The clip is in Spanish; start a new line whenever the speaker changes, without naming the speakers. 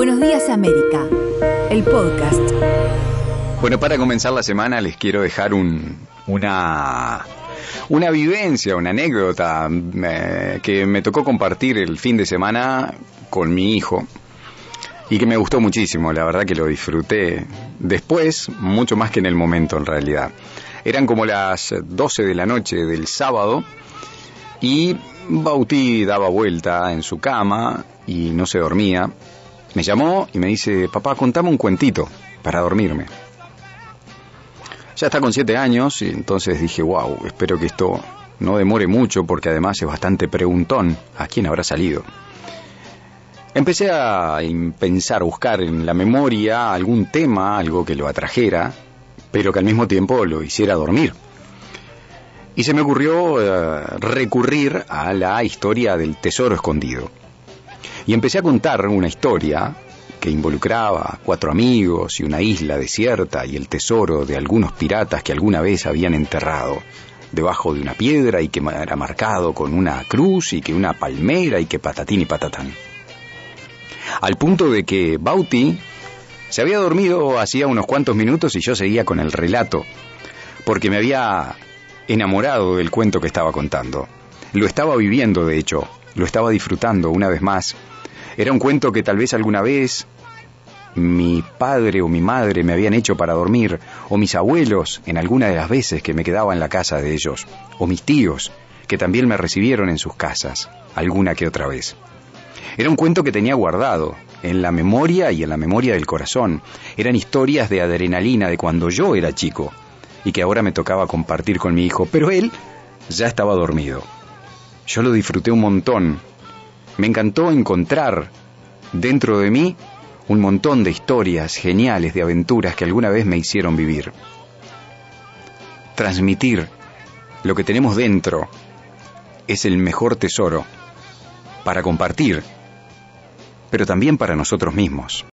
Buenos días América, el podcast.
Bueno, para comenzar la semana les quiero dejar un, una, una vivencia, una anécdota eh, que me tocó compartir el fin de semana con mi hijo y que me gustó muchísimo, la verdad que lo disfruté después, mucho más que en el momento en realidad. Eran como las 12 de la noche del sábado y Bautí daba vuelta en su cama y no se dormía. Me llamó y me dice, papá, contame un cuentito para dormirme. Ya está con siete años y entonces dije, wow, espero que esto no demore mucho porque además es bastante preguntón a quién habrá salido. Empecé a pensar, buscar en la memoria algún tema, algo que lo atrajera, pero que al mismo tiempo lo hiciera dormir. Y se me ocurrió eh, recurrir a la historia del tesoro escondido. Y empecé a contar una historia que involucraba cuatro amigos y una isla desierta y el tesoro de algunos piratas que alguna vez habían enterrado debajo de una piedra y que era marcado con una cruz y que una palmera y que patatín y patatán. Al punto de que Bauti se había dormido hacía unos cuantos minutos y yo seguía con el relato, porque me había enamorado del cuento que estaba contando. Lo estaba viviendo, de hecho, lo estaba disfrutando una vez más. Era un cuento que tal vez alguna vez mi padre o mi madre me habían hecho para dormir, o mis abuelos en alguna de las veces que me quedaba en la casa de ellos, o mis tíos, que también me recibieron en sus casas, alguna que otra vez. Era un cuento que tenía guardado, en la memoria y en la memoria del corazón. Eran historias de adrenalina de cuando yo era chico, y que ahora me tocaba compartir con mi hijo, pero él ya estaba dormido. Yo lo disfruté un montón. Me encantó encontrar dentro de mí un montón de historias geniales, de aventuras que alguna vez me hicieron vivir. Transmitir lo que tenemos dentro es el mejor tesoro para compartir, pero también para nosotros mismos.